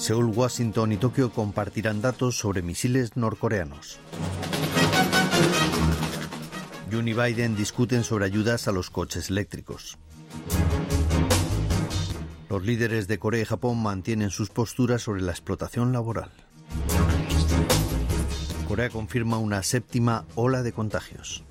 Seúl, Washington y Tokio compartirán datos sobre misiles norcoreanos. Jun y Biden discuten sobre ayudas a los coches eléctricos. Los líderes de Corea y Japón mantienen sus posturas sobre la explotación laboral. Corea confirma una séptima ola de contagios.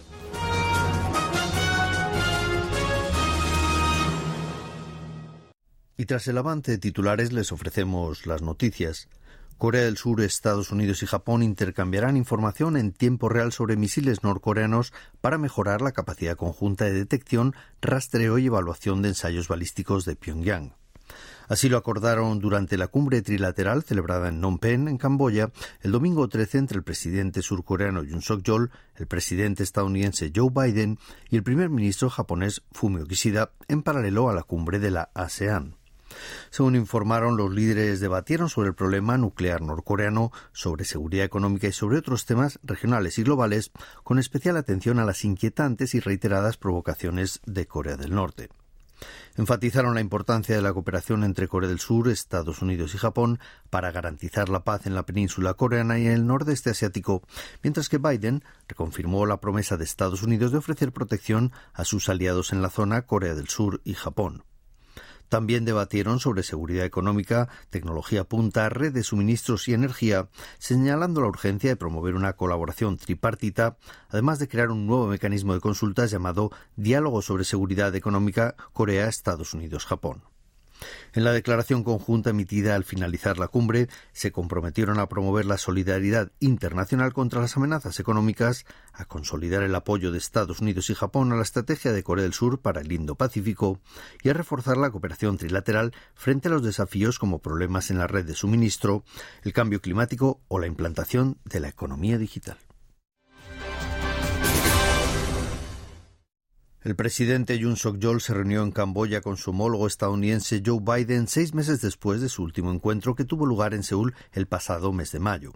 Y tras el avance de titulares les ofrecemos las noticias. Corea del Sur, Estados Unidos y Japón intercambiarán información en tiempo real sobre misiles norcoreanos para mejorar la capacidad conjunta de detección, rastreo y evaluación de ensayos balísticos de Pyongyang. Así lo acordaron durante la cumbre trilateral celebrada en Phnom Penh, en Camboya, el domingo 13 entre el presidente surcoreano Yoon Suk-yeol, el presidente estadounidense Joe Biden y el primer ministro japonés Fumio Kishida, en paralelo a la cumbre de la ASEAN. Según informaron, los líderes debatieron sobre el problema nuclear norcoreano, sobre seguridad económica y sobre otros temas regionales y globales, con especial atención a las inquietantes y reiteradas provocaciones de Corea del Norte. Enfatizaron la importancia de la cooperación entre Corea del Sur, Estados Unidos y Japón para garantizar la paz en la península coreana y en el nordeste asiático, mientras que Biden reconfirmó la promesa de Estados Unidos de ofrecer protección a sus aliados en la zona Corea del Sur y Japón. También debatieron sobre seguridad económica, tecnología punta, red de suministros y energía, señalando la urgencia de promover una colaboración tripartita, además de crear un nuevo mecanismo de consultas llamado Diálogo sobre Seguridad Económica Corea-Estados Unidos-Japón. En la declaración conjunta emitida al finalizar la cumbre, se comprometieron a promover la solidaridad internacional contra las amenazas económicas, a consolidar el apoyo de Estados Unidos y Japón a la estrategia de Corea del Sur para el Indo-Pacífico y a reforzar la cooperación trilateral frente a los desafíos como problemas en la red de suministro, el cambio climático o la implantación de la economía digital. El presidente Yoon Suk-yeol se reunió en Camboya con su homólogo estadounidense Joe Biden seis meses después de su último encuentro que tuvo lugar en Seúl el pasado mes de mayo.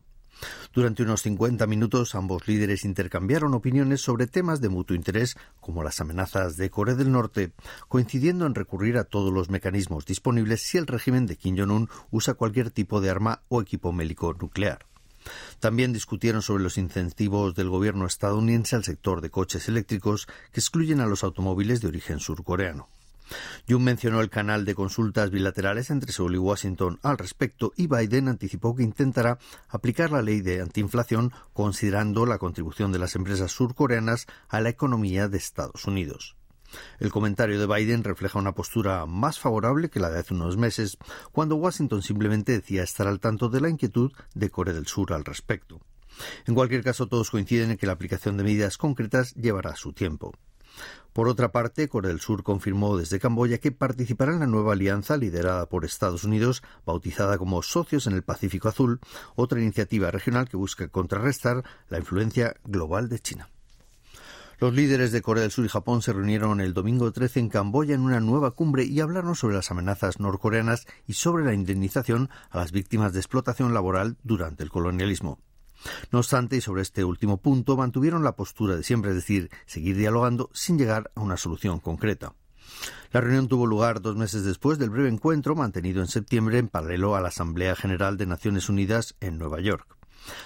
Durante unos 50 minutos ambos líderes intercambiaron opiniones sobre temas de mutuo interés como las amenazas de Corea del Norte, coincidiendo en recurrir a todos los mecanismos disponibles si el régimen de Kim Jong-un usa cualquier tipo de arma o equipo médico nuclear. También discutieron sobre los incentivos del gobierno estadounidense al sector de coches eléctricos que excluyen a los automóviles de origen surcoreano. Jun mencionó el canal de consultas bilaterales entre Seúl y Washington al respecto y Biden anticipó que intentará aplicar la ley de antiinflación considerando la contribución de las empresas surcoreanas a la economía de Estados Unidos. El comentario de Biden refleja una postura más favorable que la de hace unos meses, cuando Washington simplemente decía estar al tanto de la inquietud de Corea del Sur al respecto. En cualquier caso, todos coinciden en que la aplicación de medidas concretas llevará su tiempo. Por otra parte, Corea del Sur confirmó desde Camboya que participará en la nueva alianza liderada por Estados Unidos, bautizada como Socios en el Pacífico Azul, otra iniciativa regional que busca contrarrestar la influencia global de China. Los líderes de Corea del Sur y Japón se reunieron el domingo 13 en Camboya en una nueva cumbre y hablaron sobre las amenazas norcoreanas y sobre la indemnización a las víctimas de explotación laboral durante el colonialismo. No obstante, y sobre este último punto, mantuvieron la postura de siempre, es decir, seguir dialogando sin llegar a una solución concreta. La reunión tuvo lugar dos meses después del breve encuentro mantenido en septiembre en paralelo a la Asamblea General de Naciones Unidas en Nueva York.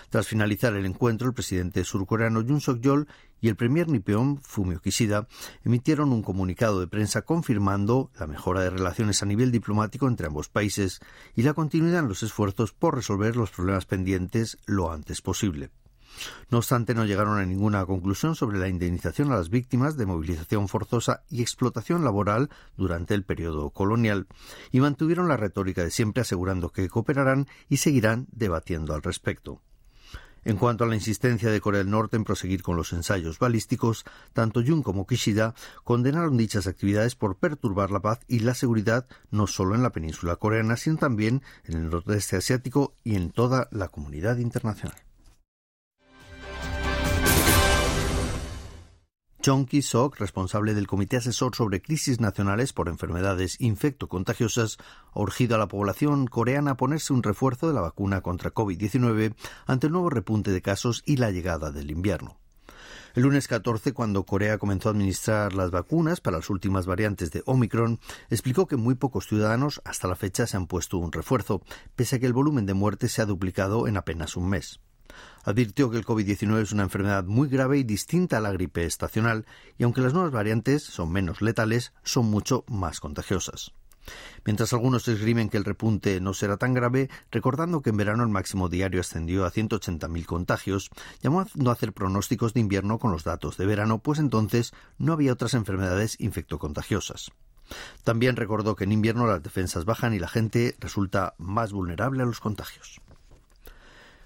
Tras finalizar el encuentro, el presidente surcoreano Yoon Suk-yeol y el premier nipeón Fumio Kishida emitieron un comunicado de prensa confirmando la mejora de relaciones a nivel diplomático entre ambos países y la continuidad en los esfuerzos por resolver los problemas pendientes lo antes posible. No obstante, no llegaron a ninguna conclusión sobre la indemnización a las víctimas de movilización forzosa y explotación laboral durante el periodo colonial, y mantuvieron la retórica de siempre asegurando que cooperarán y seguirán debatiendo al respecto. En cuanto a la insistencia de Corea del Norte en proseguir con los ensayos balísticos, tanto Jun como Kishida condenaron dichas actividades por perturbar la paz y la seguridad no solo en la península coreana, sino también en el nordeste asiático y en toda la comunidad internacional. Chong Ki-sok, responsable del Comité Asesor sobre Crisis Nacionales por Enfermedades Infectocontagiosas, ha urgido a la población coreana a ponerse un refuerzo de la vacuna contra COVID-19 ante el nuevo repunte de casos y la llegada del invierno. El lunes 14, cuando Corea comenzó a administrar las vacunas para las últimas variantes de Omicron, explicó que muy pocos ciudadanos hasta la fecha se han puesto un refuerzo, pese a que el volumen de muertes se ha duplicado en apenas un mes. Advirtió que el COVID-19 es una enfermedad muy grave y distinta a la gripe estacional, y aunque las nuevas variantes son menos letales, son mucho más contagiosas. Mientras algunos esgrimen que el repunte no será tan grave, recordando que en verano el máximo diario ascendió a 180.000 contagios, llamó a no hacer pronósticos de invierno con los datos de verano, pues entonces no había otras enfermedades infectocontagiosas. También recordó que en invierno las defensas bajan y la gente resulta más vulnerable a los contagios.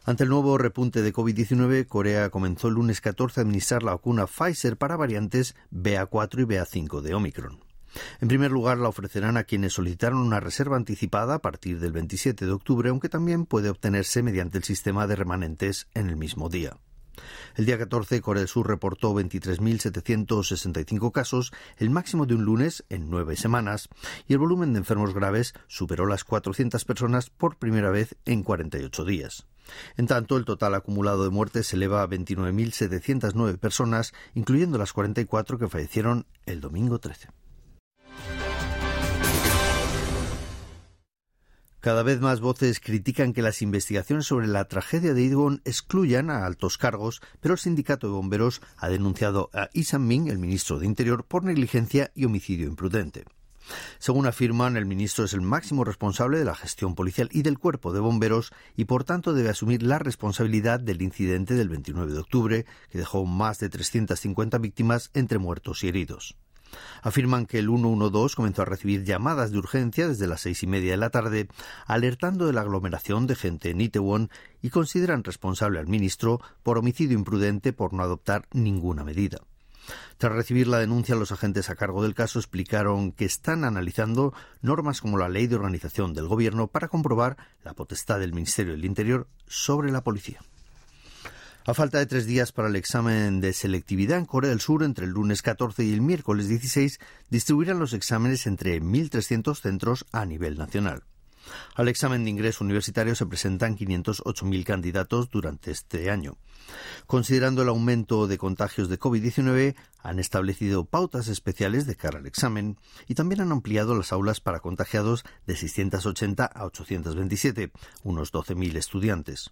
Ante el nuevo repunte de COVID-19, Corea comenzó el lunes 14 a administrar la vacuna Pfizer para variantes BA4 y BA5 de Omicron. En primer lugar, la ofrecerán a quienes solicitaron una reserva anticipada a partir del 27 de octubre, aunque también puede obtenerse mediante el sistema de remanentes en el mismo día. El día 14, Corea del Sur reportó 23.765 casos, el máximo de un lunes en nueve semanas, y el volumen de enfermos graves superó las 400 personas por primera vez en 48 días. En tanto, el total acumulado de muertes se eleva a 29.709 personas, incluyendo las 44 que fallecieron el domingo 13. Cada vez más voces critican que las investigaciones sobre la tragedia de Idwon excluyan a altos cargos, pero el sindicato de bomberos ha denunciado a Isan Min, el ministro de Interior, por negligencia y homicidio imprudente. Según afirman, el ministro es el máximo responsable de la gestión policial y del cuerpo de bomberos y por tanto debe asumir la responsabilidad del incidente del 29 de octubre, que dejó más de 350 víctimas entre muertos y heridos. Afirman que el 112 comenzó a recibir llamadas de urgencia desde las seis y media de la tarde, alertando de la aglomeración de gente en Itaewon y consideran responsable al ministro por homicidio imprudente por no adoptar ninguna medida. Tras recibir la denuncia, los agentes a cargo del caso explicaron que están analizando normas como la Ley de Organización del Gobierno para comprobar la potestad del Ministerio del Interior sobre la policía. A falta de tres días para el examen de selectividad en Corea del Sur, entre el lunes 14 y el miércoles 16, distribuirán los exámenes entre 1.300 centros a nivel nacional. Al examen de ingreso universitario se presentan 508.000 candidatos durante este año. Considerando el aumento de contagios de COVID-19, han establecido pautas especiales de cara al examen y también han ampliado las aulas para contagiados de 680 a 827, unos 12.000 estudiantes.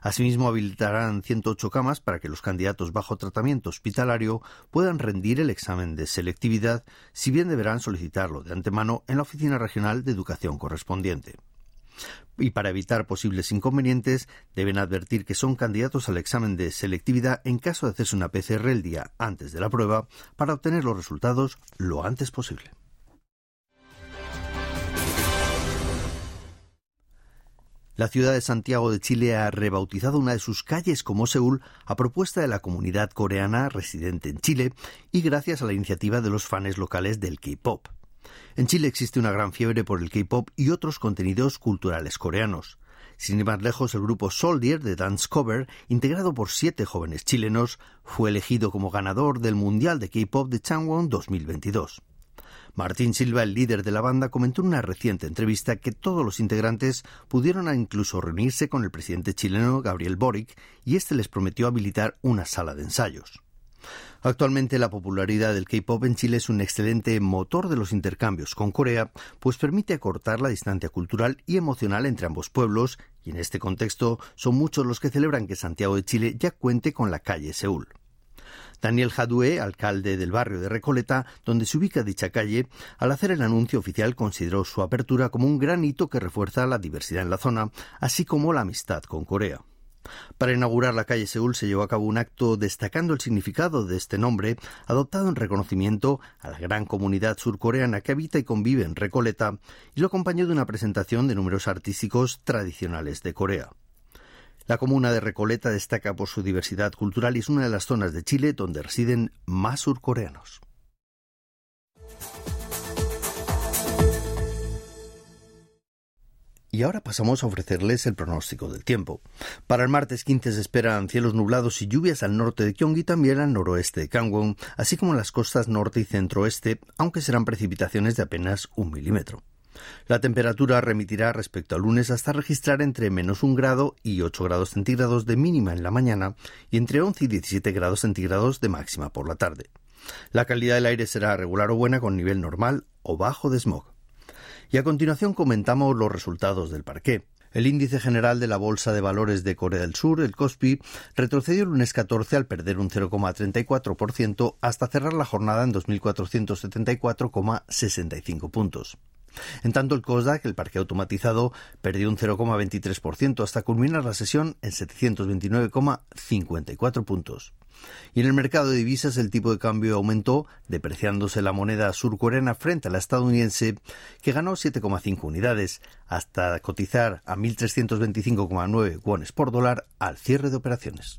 Asimismo, habilitarán 108 camas para que los candidatos bajo tratamiento hospitalario puedan rendir el examen de selectividad, si bien deberán solicitarlo de antemano en la Oficina Regional de Educación correspondiente. Y para evitar posibles inconvenientes, deben advertir que son candidatos al examen de selectividad en caso de hacerse una PCR el día antes de la prueba para obtener los resultados lo antes posible. La ciudad de Santiago de Chile ha rebautizado una de sus calles como Seúl a propuesta de la comunidad coreana residente en Chile y gracias a la iniciativa de los fans locales del K-pop. En Chile existe una gran fiebre por el K-pop y otros contenidos culturales coreanos. Sin ir más lejos, el grupo Soldier de Dance Cover, integrado por siete jóvenes chilenos, fue elegido como ganador del Mundial de K-pop de Changwon 2022. Martín Silva, el líder de la banda, comentó en una reciente entrevista que todos los integrantes pudieron incluso reunirse con el presidente chileno Gabriel Boric y este les prometió habilitar una sala de ensayos. Actualmente la popularidad del K-pop en Chile es un excelente motor de los intercambios con Corea, pues permite acortar la distancia cultural y emocional entre ambos pueblos, y en este contexto son muchos los que celebran que Santiago de Chile ya cuente con la calle Seúl. Daniel Jadue, alcalde del barrio de Recoleta, donde se ubica dicha calle, al hacer el anuncio oficial consideró su apertura como un gran hito que refuerza la diversidad en la zona, así como la amistad con Corea. Para inaugurar la calle Seúl se llevó a cabo un acto destacando el significado de este nombre, adoptado en reconocimiento a la gran comunidad surcoreana que habita y convive en Recoleta, y lo acompañó de una presentación de números artísticos tradicionales de Corea. La comuna de Recoleta destaca por su diversidad cultural y es una de las zonas de Chile donde residen más surcoreanos. Y ahora pasamos a ofrecerles el pronóstico del tiempo. Para el martes 15 se esperan cielos nublados y lluvias al norte de Gyeonggi y también al noroeste de Gangwon, así como en las costas norte y centroeste, aunque serán precipitaciones de apenas un milímetro. La temperatura remitirá respecto al lunes hasta registrar entre menos un grado y 8 grados centígrados de mínima en la mañana y entre 11 y 17 grados centígrados de máxima por la tarde. La calidad del aire será regular o buena con nivel normal o bajo de smog. Y a continuación comentamos los resultados del parqué. El índice general de la Bolsa de Valores de Corea del Sur, el KOSPI, retrocedió el lunes 14 al perder un 0,34% hasta cerrar la jornada en 2.474,65 puntos. En tanto, el COSDAC, el parque automatizado, perdió un 0,23% hasta culminar la sesión en 729,54 puntos. Y en el mercado de divisas el tipo de cambio aumentó, depreciándose la moneda surcoreana frente a la estadounidense, que ganó 7,5 unidades, hasta cotizar a 1.325,9 wones por dólar al cierre de operaciones.